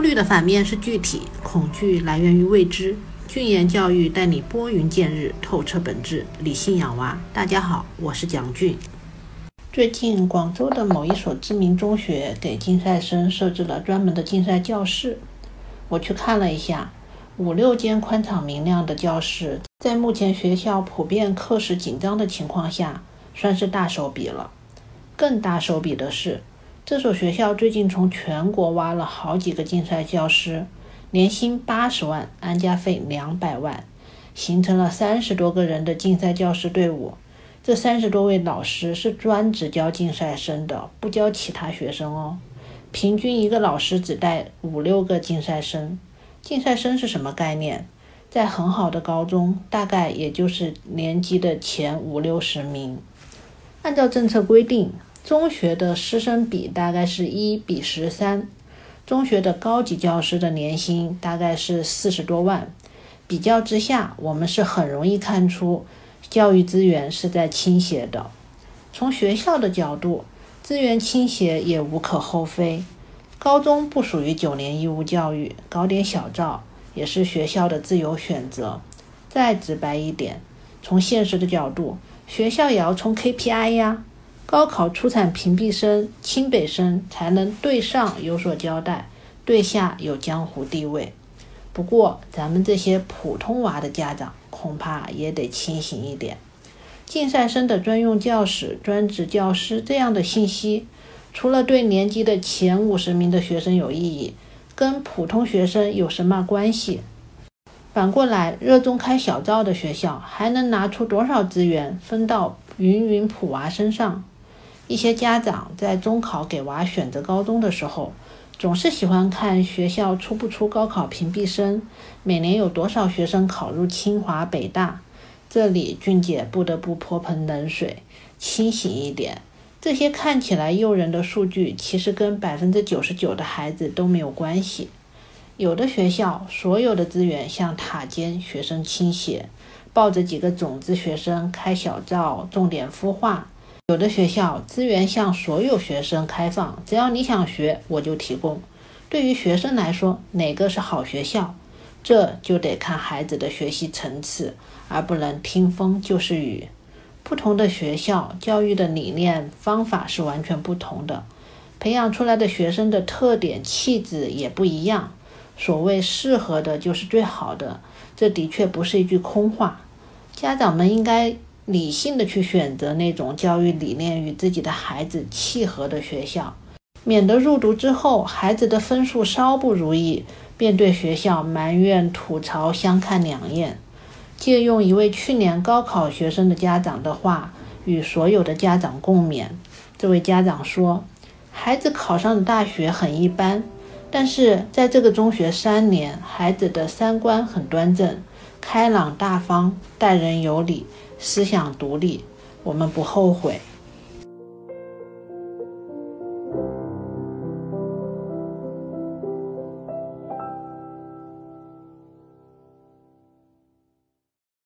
焦虑的反面是具体，恐惧来源于未知。俊言教育带你拨云见日，透彻本质，理性养娃。大家好，我是蒋俊。最近，广州的某一所知名中学给竞赛生设置了专门的竞赛教室。我去看了一下，五六间宽敞明亮的教室，在目前学校普遍课时紧张的情况下，算是大手笔了。更大手笔的是。这所学校最近从全国挖了好几个竞赛教师，年薪八十万，安家费两百万，形成了三十多个人的竞赛教师队伍。这三十多位老师是专职教竞赛生的，不教其他学生哦。平均一个老师只带五六个竞赛生。竞赛生是什么概念？在很好的高中，大概也就是年级的前五六十名。按照政策规定。中学的师生比大概是一比十三，中学的高级教师的年薪大概是四十多万。比较之下，我们是很容易看出教育资源是在倾斜的。从学校的角度，资源倾斜也无可厚非。高中不属于九年义务教育，搞点小灶也是学校的自由选择。再直白一点，从现实的角度，学校也要冲 KPI 呀。高考出产屏蔽生、清北生，才能对上有所交代，对下有江湖地位。不过，咱们这些普通娃的家长恐怕也得清醒一点。竞赛生的专用教室、专职教师这样的信息，除了对年级的前五十名的学生有意义，跟普通学生有什么关系？反过来，热衷开小灶的学校，还能拿出多少资源分到芸芸普娃身上？一些家长在中考给娃选择高中的时候，总是喜欢看学校出不出高考屏蔽生，每年有多少学生考入清华北大。这里俊姐不得不泼盆冷水，清醒一点。这些看起来诱人的数据，其实跟百分之九十九的孩子都没有关系。有的学校所有的资源向塔尖学生倾斜，抱着几个种子学生开小灶，重点孵化。有的学校资源向所有学生开放，只要你想学，我就提供。对于学生来说，哪个是好学校，这就得看孩子的学习层次，而不能听风就是雨。不同的学校教育的理念方法是完全不同的，培养出来的学生的特点气质也不一样。所谓适合的就是最好的，这的确不是一句空话。家长们应该。理性的去选择那种教育理念与自己的孩子契合的学校，免得入读之后孩子的分数稍不如意，便对学校埋怨吐槽，相看两厌。借用一位去年高考学生的家长的话，与所有的家长共勉。这位家长说：“孩子考上的大学很一般，但是在这个中学三年，孩子的三观很端正，开朗大方，待人有礼。”思想独立，我们不后悔。